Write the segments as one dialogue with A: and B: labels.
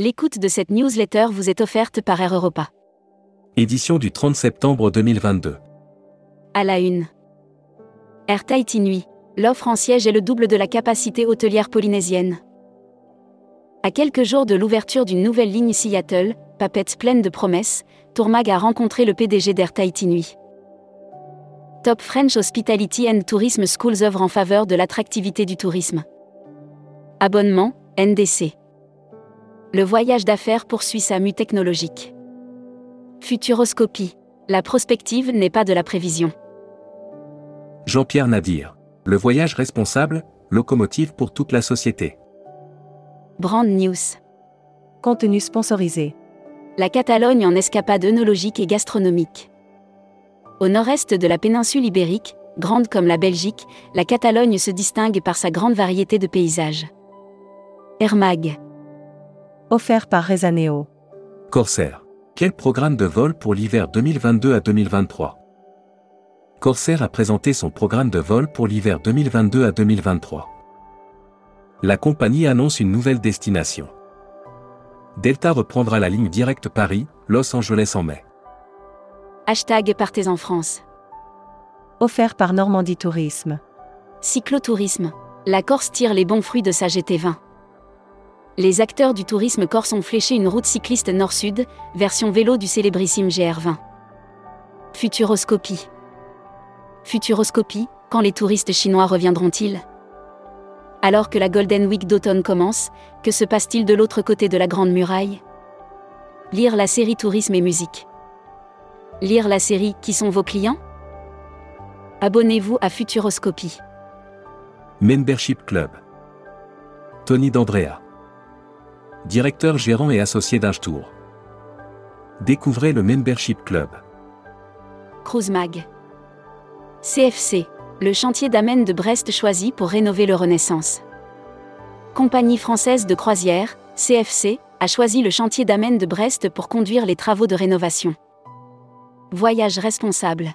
A: L'écoute de cette newsletter vous est offerte par Air Europa.
B: Édition du 30 septembre 2022.
A: À la une. Air Tahiti Nuit. L'offre en siège est le double de la capacité hôtelière polynésienne. À quelques jours de l'ouverture d'une nouvelle ligne Seattle, papette pleine de promesses, Tourmag a rencontré le PDG d'Air Tahiti Nuit. Top French Hospitality and Tourism Schools œuvre en faveur de l'attractivité du tourisme. Abonnement, NDC. Le voyage d'affaires poursuit sa mue technologique. Futuroscopie. La prospective n'est pas de la prévision.
B: Jean-Pierre Nadir. Le voyage responsable, locomotive pour toute la société.
A: Brand News.
C: Contenu sponsorisé.
A: La Catalogne en escapade œnologique et gastronomique. Au nord-est de la péninsule ibérique, grande comme la Belgique, la Catalogne se distingue par sa grande variété de paysages. Air Mag.
C: Offert par Rezaneo.
B: Corsair. Quel programme de vol pour l'hiver 2022 à 2023 Corsair a présenté son programme de vol pour l'hiver 2022 à 2023. La compagnie annonce une nouvelle destination. Delta reprendra la ligne directe Paris-Los Angeles en mai.
A: Hashtag Partez en France.
C: Offert par Normandie Tourisme.
A: Cyclotourisme. La Corse tire les bons fruits de sa GT20. Les acteurs du tourisme corse ont fléché une route cycliste nord-sud, version vélo du célébrissime GR20. Futuroscopie. Futuroscopie, quand les touristes chinois reviendront-ils? Alors que la Golden Week d'automne commence, que se passe-t-il de l'autre côté de la Grande Muraille? Lire la série Tourisme et musique. Lire la série Qui sont vos clients? Abonnez-vous à Futuroscopie.
B: Membership Club. Tony D'Andrea. Directeur gérant et associé Tour. Découvrez le Membership Club.
A: Cruise Mag. CFC, le chantier d'Amen de Brest choisi pour rénover le Renaissance. Compagnie française de croisière, CFC, a choisi le chantier d'Amen de Brest pour conduire les travaux de rénovation. Voyage responsable.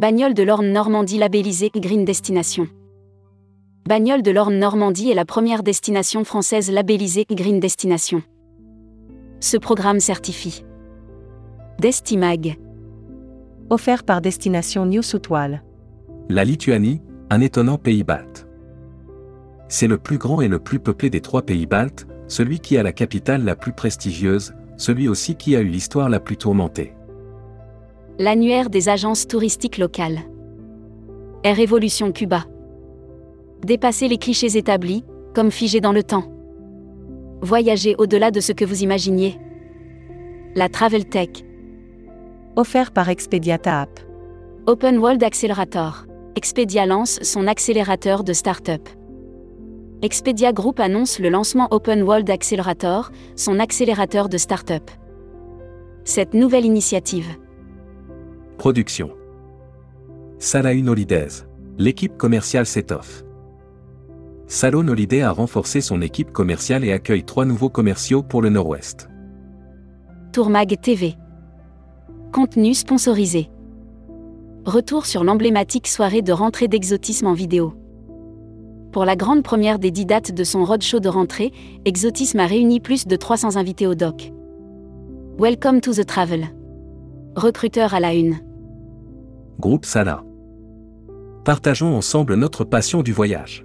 A: Bagnole de l'Orne Normandie labellisée Green Destination. Bagnole de l'Orne Normandie est la première destination française labellisée Green Destination. Ce programme certifie. Destimag.
C: Offert par Destination New Soutwal.
B: La Lituanie, un étonnant pays balte. C'est le plus grand et le plus peuplé des trois pays baltes, celui qui a la capitale la plus prestigieuse, celui aussi qui a eu l'histoire la plus tourmentée
A: l'annuaire des agences touristiques locales. Air Révolution Cuba. Dépasser les clichés établis, comme figés dans le temps. Voyager au-delà de ce que vous imaginiez. La Travel Tech.
C: Offert par Expedia App.
A: Open World Accelerator. Expedia lance son accélérateur de start-up. Expedia Group annonce le lancement Open World Accelerator, son accélérateur de start-up. Cette nouvelle initiative
B: Production. Salahin Holidays. L'équipe commerciale s'étoffe. Salon Holiday a renforcé son équipe commerciale et accueille trois nouveaux commerciaux pour le Nord-Ouest.
A: Tourmag TV. Contenu sponsorisé. Retour sur l'emblématique soirée de rentrée d'Exotisme en vidéo. Pour la grande première des dix dates de son roadshow de rentrée, Exotisme a réuni plus de 300 invités au doc. Welcome to the travel. Recruteur à la une.
B: Groupe Sala. Partageons ensemble notre passion du voyage.